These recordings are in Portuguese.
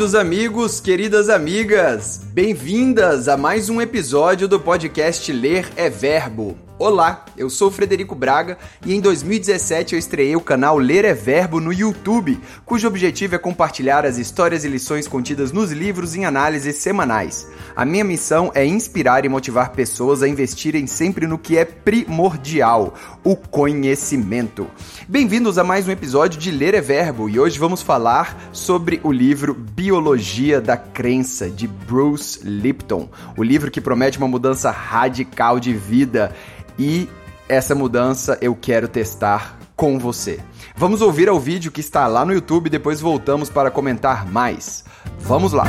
Queridos amigos, queridas amigas, bem-vindas a mais um episódio do podcast Ler é Verbo. Olá, eu sou Frederico Braga e em 2017 eu estreiei o canal Ler é Verbo no YouTube, cujo objetivo é compartilhar as histórias e lições contidas nos livros em análises semanais. A minha missão é inspirar e motivar pessoas a investirem sempre no que é primordial, o conhecimento. Bem-vindos a mais um episódio de Ler é Verbo e hoje vamos falar sobre o livro Biologia da Crença de Bruce Lipton, o livro que promete uma mudança radical de vida. E essa mudança eu quero testar com você. Vamos ouvir ao vídeo que está lá no YouTube e depois voltamos para comentar mais. Vamos lá!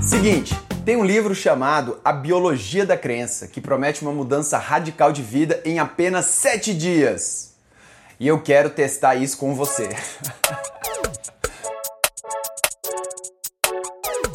Seguinte, tem um livro chamado A Biologia da Crença, que promete uma mudança radical de vida em apenas 7 dias. E eu quero testar isso com você.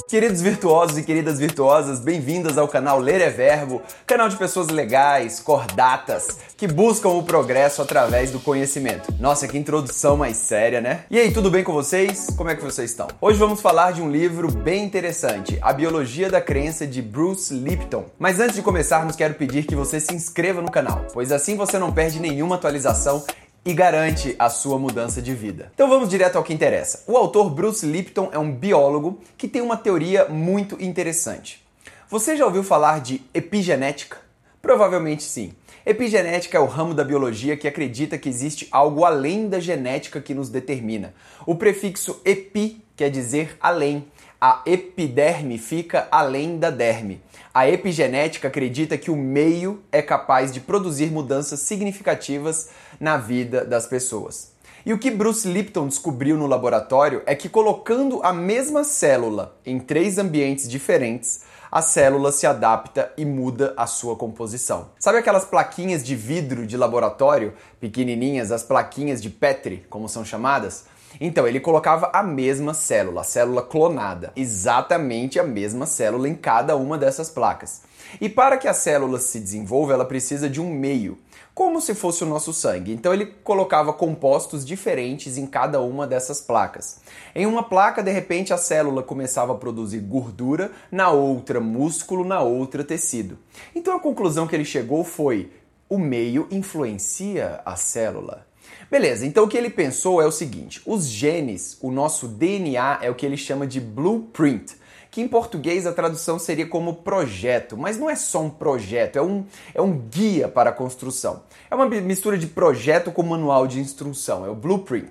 Queridos virtuosos e queridas virtuosas, bem-vindas ao canal Ler é Verbo, canal de pessoas legais, cordatas, que buscam o progresso através do conhecimento. Nossa, que introdução mais séria, né? E aí, tudo bem com vocês? Como é que vocês estão? Hoje vamos falar de um livro bem interessante, A Biologia da Crença de Bruce Lipton. Mas antes de começarmos, quero pedir que você se inscreva no canal, pois assim você não perde nenhuma atualização e garante a sua mudança de vida. Então vamos direto ao que interessa. O autor Bruce Lipton é um biólogo que tem uma teoria muito interessante. Você já ouviu falar de epigenética? Provavelmente sim. Epigenética é o ramo da biologia que acredita que existe algo além da genética que nos determina. O prefixo epi quer dizer além. A epiderme fica além da derme. A epigenética acredita que o meio é capaz de produzir mudanças significativas na vida das pessoas. E o que Bruce Lipton descobriu no laboratório é que colocando a mesma célula em três ambientes diferentes, a célula se adapta e muda a sua composição. Sabe aquelas plaquinhas de vidro de laboratório, pequenininhas, as plaquinhas de Petri, como são chamadas? Então, ele colocava a mesma célula, a célula clonada, exatamente a mesma célula em cada uma dessas placas. E para que a célula se desenvolva, ela precisa de um meio, como se fosse o nosso sangue. Então ele colocava compostos diferentes em cada uma dessas placas. Em uma placa, de repente, a célula começava a produzir gordura, na outra músculo, na outra tecido. Então a conclusão que ele chegou foi: o meio influencia a célula. Beleza, então o que ele pensou é o seguinte: os genes, o nosso DNA é o que ele chama de blueprint, que em português a tradução seria como projeto, mas não é só um projeto, é um, é um guia para a construção. É uma mistura de projeto com manual de instrução, é o blueprint.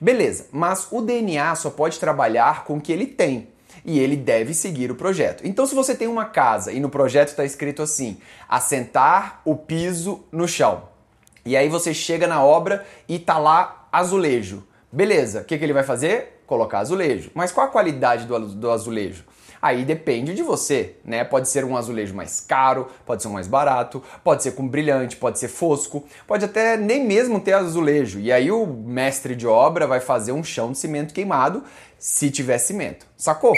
Beleza, mas o DNA só pode trabalhar com o que ele tem e ele deve seguir o projeto. Então, se você tem uma casa e no projeto está escrito assim: assentar o piso no chão, e aí você chega na obra e tá lá azulejo. Beleza, o que, que ele vai fazer? Colocar azulejo. Mas qual a qualidade do, do azulejo? Aí depende de você, né? Pode ser um azulejo mais caro, pode ser um mais barato, pode ser com brilhante, pode ser fosco, pode até nem mesmo ter azulejo. E aí o mestre de obra vai fazer um chão de cimento queimado se tiver cimento. Sacou?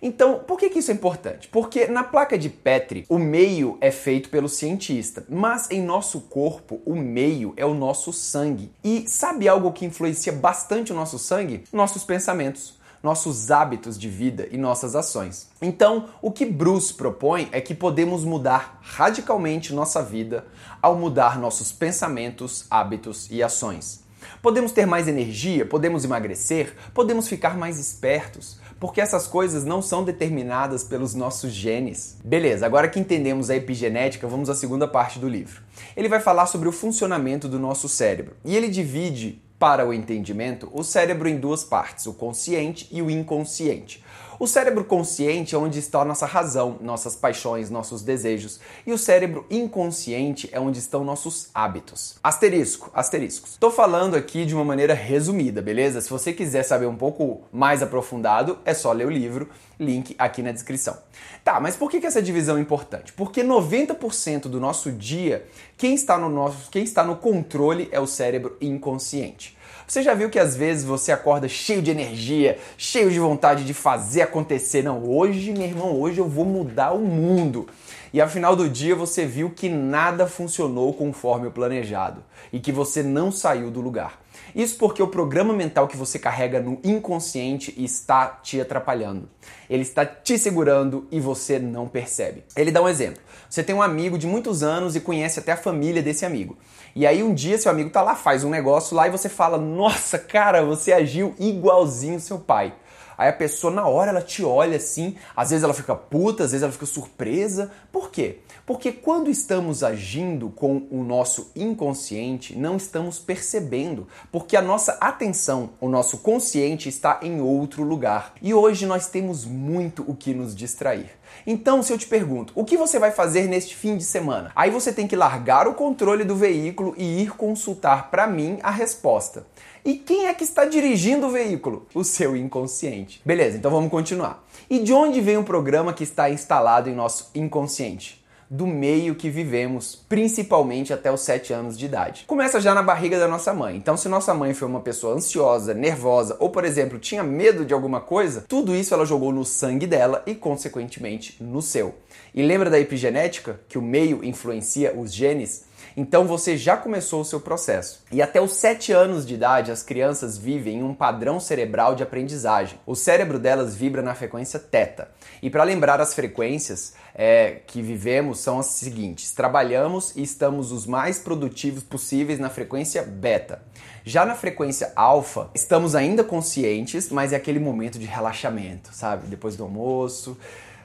Então, por que, que isso é importante? Porque na placa de Petri, o meio é feito pelo cientista, mas em nosso corpo, o meio é o nosso sangue. E sabe algo que influencia bastante o nosso sangue? Nossos pensamentos nossos hábitos de vida e nossas ações. Então, o que Bruce propõe é que podemos mudar radicalmente nossa vida ao mudar nossos pensamentos, hábitos e ações. Podemos ter mais energia, podemos emagrecer, podemos ficar mais espertos, porque essas coisas não são determinadas pelos nossos genes. Beleza, agora que entendemos a epigenética, vamos à segunda parte do livro. Ele vai falar sobre o funcionamento do nosso cérebro e ele divide para o entendimento o cérebro em duas partes, o consciente e o inconsciente. O cérebro consciente é onde está a nossa razão, nossas paixões, nossos desejos. E o cérebro inconsciente é onde estão nossos hábitos. Asterisco, asteriscos. Estou falando aqui de uma maneira resumida, beleza? Se você quiser saber um pouco mais aprofundado, é só ler o livro, link aqui na descrição. Tá, mas por que essa divisão é importante? Porque 90% do nosso dia, quem está no nosso, quem está no controle é o cérebro inconsciente. Você já viu que às vezes você acorda cheio de energia, cheio de vontade de fazer acontecer? Não, hoje, meu irmão, hoje eu vou mudar o mundo. E ao final do dia você viu que nada funcionou conforme o planejado e que você não saiu do lugar. Isso porque o programa mental que você carrega no inconsciente está te atrapalhando. Ele está te segurando e você não percebe. Ele dá um exemplo. Você tem um amigo de muitos anos e conhece até a família desse amigo. E aí um dia seu amigo tá lá, faz um negócio lá e você fala: "Nossa, cara, você agiu igualzinho seu pai". Aí a pessoa na hora ela te olha assim, às vezes ela fica puta, às vezes ela fica surpresa. Por quê? Porque quando estamos agindo com o nosso inconsciente, não estamos percebendo, porque a nossa atenção, o nosso consciente está em outro lugar. E hoje nós temos muito o que nos distrair. Então, se eu te pergunto, o que você vai fazer neste fim de semana? Aí você tem que largar o controle do veículo e ir consultar para mim a resposta. E quem é que está dirigindo o veículo? O seu inconsciente. Beleza, então vamos continuar. E de onde vem o programa que está instalado em nosso inconsciente? do meio que vivemos, principalmente até os 7 anos de idade. Começa já na barriga da nossa mãe. Então, se nossa mãe foi uma pessoa ansiosa, nervosa ou, por exemplo, tinha medo de alguma coisa, tudo isso ela jogou no sangue dela e, consequentemente, no seu. E lembra da epigenética, que o meio influencia os genes? Então você já começou o seu processo. E até os 7 anos de idade, as crianças vivem em um padrão cerebral de aprendizagem. O cérebro delas vibra na frequência teta. E para lembrar as frequências é, que vivemos são as seguintes: trabalhamos e estamos os mais produtivos possíveis na frequência beta. Já na frequência alfa, estamos ainda conscientes, mas é aquele momento de relaxamento, sabe? Depois do almoço,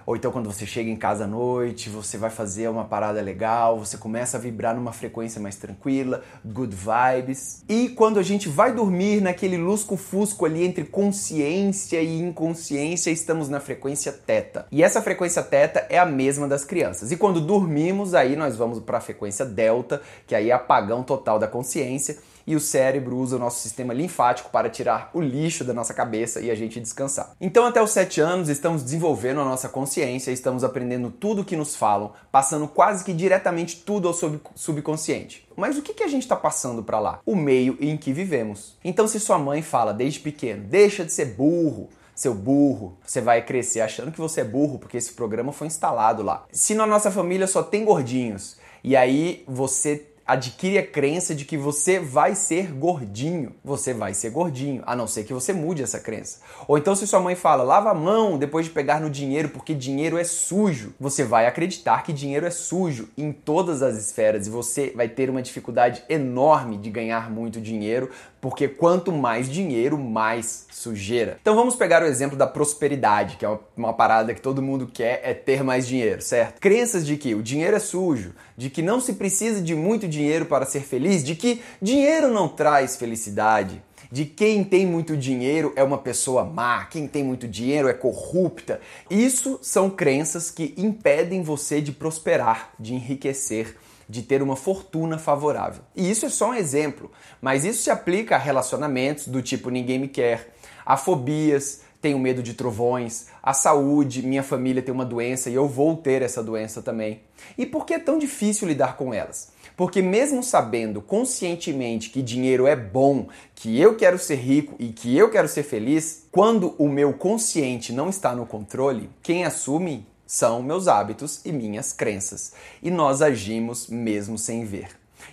ou então quando você chega em casa à noite, você vai fazer uma parada legal, você começa a vibrar numa frequência mais tranquila, good vibes. E quando a gente vai dormir naquele lusco-fusco ali entre consciência e inconsciência, estamos na frequência teta. E essa frequência teta é a mesma das crianças. E quando dormimos, aí nós vamos para a frequência delta, que aí é apagão total da consciência e o cérebro usa o nosso sistema linfático para tirar o lixo da nossa cabeça e a gente descansar. Então, até os 7 anos, estamos desenvolvendo a nossa consciência, estamos aprendendo tudo o que nos falam, passando quase que diretamente tudo ao sub subconsciente. Mas o que, que a gente está passando para lá? O meio em que vivemos. Então, se sua mãe fala desde pequeno, deixa de ser burro, seu burro, você vai crescer achando que você é burro porque esse programa foi instalado lá. Se na nossa família só tem gordinhos e aí você adquire a crença de que você vai ser gordinho. Você vai ser gordinho, a não ser que você mude essa crença. Ou então, se sua mãe fala, lava a mão depois de pegar no dinheiro porque dinheiro é sujo, você vai acreditar que dinheiro é sujo em todas as esferas e você vai ter uma dificuldade enorme de ganhar muito dinheiro, porque quanto mais dinheiro, mais sujeira. Então vamos pegar o exemplo da prosperidade, que é uma, parada que todo mundo quer é ter mais dinheiro, certo? Crenças de que o dinheiro é sujo, de que não se precisa de muito dinheiro para ser feliz, de que dinheiro não traz felicidade, de quem tem muito dinheiro é uma pessoa má, quem tem muito dinheiro é corrupta. Isso são crenças que impedem você de prosperar, de enriquecer, de ter uma fortuna favorável. E isso é só um exemplo, mas isso se aplica a relacionamentos do tipo ninguém me quer, a fobias, tenho medo de trovões, a saúde, minha família tem uma doença e eu vou ter essa doença também. E por que é tão difícil lidar com elas? Porque mesmo sabendo conscientemente que dinheiro é bom, que eu quero ser rico e que eu quero ser feliz, quando o meu consciente não está no controle, quem assume são meus hábitos e minhas crenças. E nós agimos mesmo sem ver.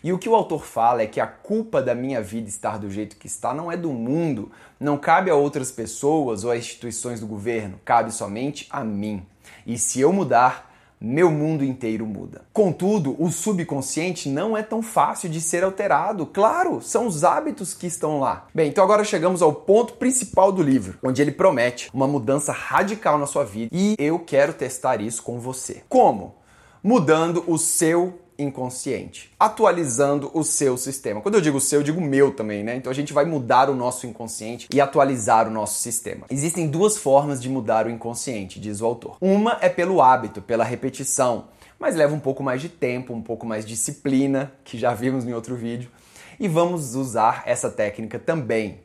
E o que o autor fala é que a culpa da minha vida estar do jeito que está não é do mundo, não cabe a outras pessoas ou a instituições do governo, cabe somente a mim. E se eu mudar, meu mundo inteiro muda. Contudo, o subconsciente não é tão fácil de ser alterado. Claro, são os hábitos que estão lá. Bem, então agora chegamos ao ponto principal do livro, onde ele promete uma mudança radical na sua vida e eu quero testar isso com você. Como? Mudando o seu inconsciente, atualizando o seu sistema. Quando eu digo seu, eu digo meu também, né? Então a gente vai mudar o nosso inconsciente e atualizar o nosso sistema. Existem duas formas de mudar o inconsciente, diz o autor. Uma é pelo hábito, pela repetição, mas leva um pouco mais de tempo, um pouco mais de disciplina, que já vimos em outro vídeo. E vamos usar essa técnica também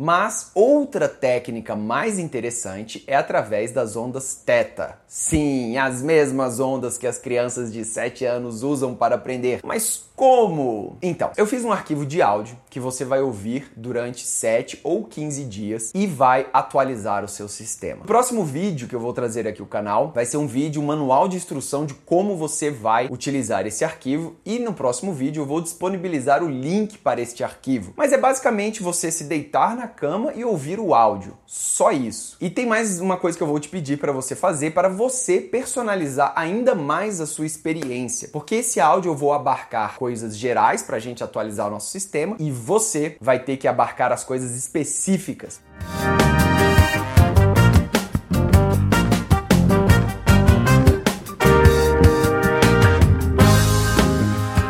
mas outra técnica mais interessante é através das ondas teta. Sim, as mesmas ondas que as crianças de 7 anos usam para aprender. Mas Como? Então, eu fiz um arquivo de áudio que você vai ouvir durante 7 ou 15 dias e vai atualizar o seu sistema. O próximo vídeo que eu vou trazer aqui o canal vai ser um vídeo, um manual de instrução de como você vai utilizar esse arquivo e no próximo vídeo eu vou disponibilizar o link para este arquivo. Mas é basicamente você se deitar na cama e ouvir o áudio. Só isso. E tem mais uma coisa que eu vou te pedir para você fazer para você personalizar ainda mais a sua experiência. Porque esse áudio eu vou abarcar coisas gerais para a gente atualizar o nosso sistema e você vai ter que abarcar as coisas específicas.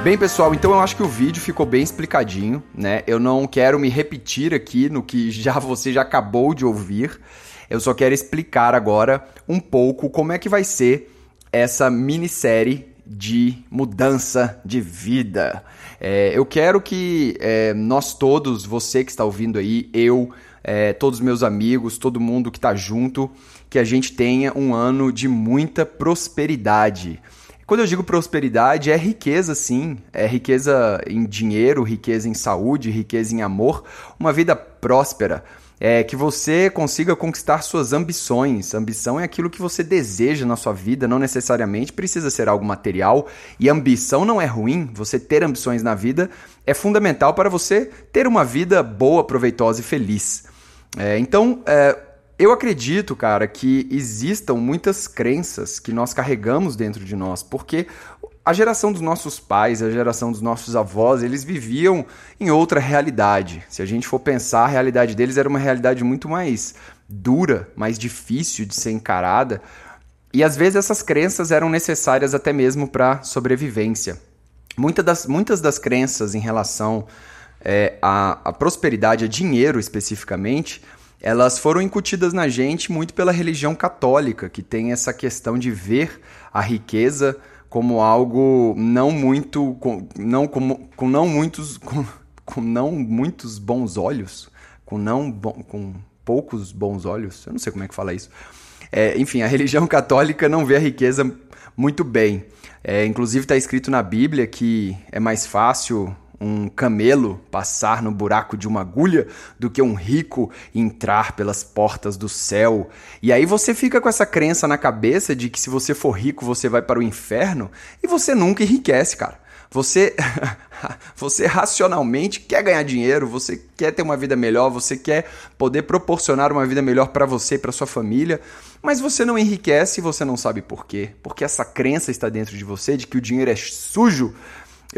Bem, pessoal, então eu acho que o vídeo ficou bem explicadinho, né? Eu não quero me repetir aqui no que já você já acabou de ouvir. Eu só quero explicar agora um pouco como é que vai ser essa minissérie de mudança de vida. É, eu quero que é, nós todos, você que está ouvindo aí, eu, é, todos meus amigos, todo mundo que está junto, que a gente tenha um ano de muita prosperidade. Quando eu digo prosperidade, é riqueza sim, é riqueza em dinheiro, riqueza em saúde, riqueza em amor, uma vida próspera. É que você consiga conquistar suas ambições. Ambição é aquilo que você deseja na sua vida, não necessariamente precisa ser algo material. E ambição não é ruim. Você ter ambições na vida é fundamental para você ter uma vida boa, proveitosa e feliz. É, então, é, eu acredito, cara, que existam muitas crenças que nós carregamos dentro de nós, porque a geração dos nossos pais, a geração dos nossos avós, eles viviam em outra realidade. Se a gente for pensar, a realidade deles era uma realidade muito mais dura, mais difícil de ser encarada, e às vezes essas crenças eram necessárias até mesmo para sobrevivência. Muitas das, muitas das crenças em relação é, à, à prosperidade, a dinheiro especificamente, elas foram incutidas na gente muito pela religião católica, que tem essa questão de ver a riqueza como algo não muito com, não como, com não muitos com, com não muitos bons olhos, com não com poucos bons olhos. Eu não sei como é que fala isso. É, enfim, a religião católica não vê a riqueza muito bem. É, inclusive está escrito na Bíblia que é mais fácil um camelo passar no buraco de uma agulha do que um rico entrar pelas portas do céu. E aí você fica com essa crença na cabeça de que se você for rico você vai para o inferno e você nunca enriquece, cara. Você você racionalmente quer ganhar dinheiro, você quer ter uma vida melhor, você quer poder proporcionar uma vida melhor para você e para sua família, mas você não enriquece e você não sabe por quê. Porque essa crença está dentro de você de que o dinheiro é sujo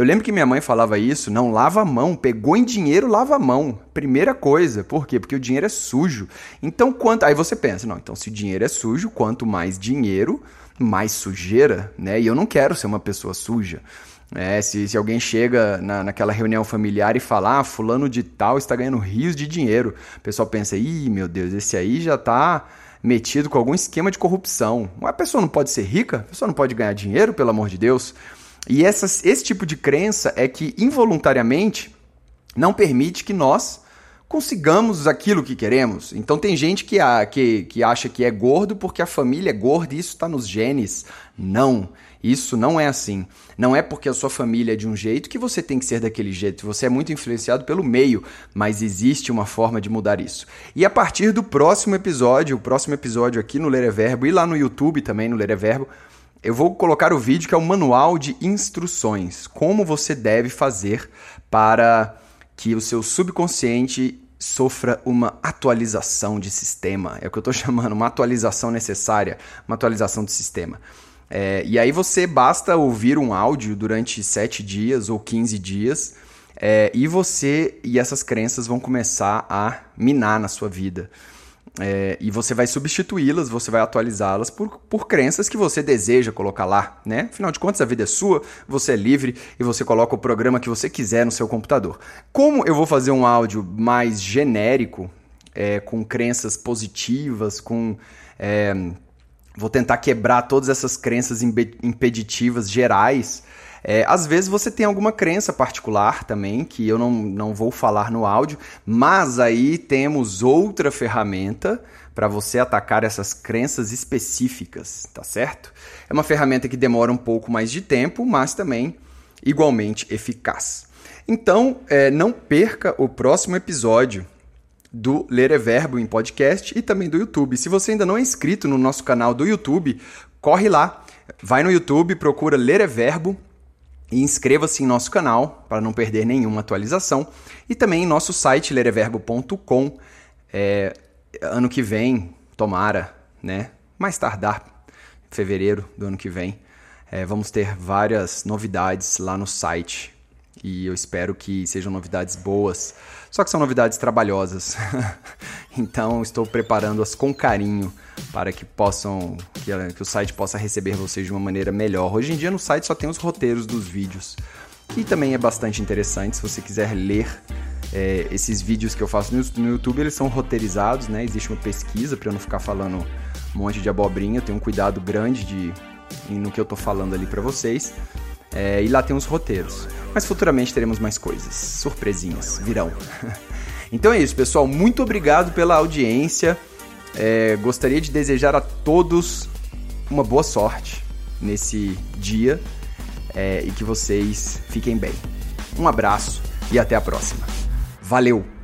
eu lembro que minha mãe falava isso, não lava a mão, pegou em dinheiro, lava a mão. Primeira coisa, por quê? Porque o dinheiro é sujo. Então, quanto. Aí você pensa, não, então se o dinheiro é sujo, quanto mais dinheiro, mais sujeira, né? E eu não quero ser uma pessoa suja. É, se, se alguém chega na, naquela reunião familiar e fala, ah, fulano de tal está ganhando rios de dinheiro, o pessoal pensa, ih, meu Deus, esse aí já está metido com algum esquema de corrupção. A pessoa não pode ser rica? A pessoa não pode ganhar dinheiro, pelo amor de Deus? E essas, esse tipo de crença é que involuntariamente não permite que nós consigamos aquilo que queremos. Então tem gente que, a, que, que acha que é gordo porque a família é gorda e isso está nos genes. Não, isso não é assim. Não é porque a sua família é de um jeito que você tem que ser daquele jeito. Você é muito influenciado pelo meio, mas existe uma forma de mudar isso. E a partir do próximo episódio, o próximo episódio aqui no Ler é Verbo e lá no YouTube também no Ler é Verbo, eu vou colocar o vídeo que é o manual de instruções, como você deve fazer para que o seu subconsciente sofra uma atualização de sistema. É o que eu estou chamando, uma atualização necessária, uma atualização de sistema. É, e aí você basta ouvir um áudio durante 7 dias ou 15 dias é, e você e essas crenças vão começar a minar na sua vida. É, e você vai substituí-las, você vai atualizá-las por, por crenças que você deseja colocar lá, né? Afinal de contas, a vida é sua, você é livre e você coloca o programa que você quiser no seu computador. Como eu vou fazer um áudio mais genérico, é, com crenças positivas, com. É, vou tentar quebrar todas essas crenças impeditivas gerais é, às vezes você tem alguma crença particular também, que eu não, não vou falar no áudio, mas aí temos outra ferramenta para você atacar essas crenças específicas, tá certo? É uma ferramenta que demora um pouco mais de tempo, mas também igualmente eficaz. Então, é, não perca o próximo episódio do Ler é Verbo em podcast e também do YouTube. Se você ainda não é inscrito no nosso canal do YouTube, corre lá, vai no YouTube, procura Ler é Verbo e inscreva-se em nosso canal para não perder nenhuma atualização e também em nosso site lereverbo.com. É, ano que vem, tomara, né? Mais tardar, fevereiro do ano que vem, é, vamos ter várias novidades lá no site e eu espero que sejam novidades boas. Só que são novidades trabalhosas. então estou preparando-as com carinho para que possam que, que, o site possa receber vocês de uma maneira melhor. Hoje em dia no site só tem os roteiros dos vídeos, que também é bastante interessante se você quiser ler é, esses vídeos que eu faço no, no, YouTube, eles são roteirizados, né? Existe uma pesquisa para eu não ficar falando um monte de abobrinha, eu tenho um cuidado grande de no que eu tô falando ali para vocês. É, e lá tem os roteiros. Mas futuramente teremos mais coisas, surpresinhas, virão. então é isso, pessoal. Muito obrigado pela audiência. É, gostaria de desejar a todos uma boa sorte nesse dia é, e que vocês fiquem bem. Um abraço e até a próxima. Valeu!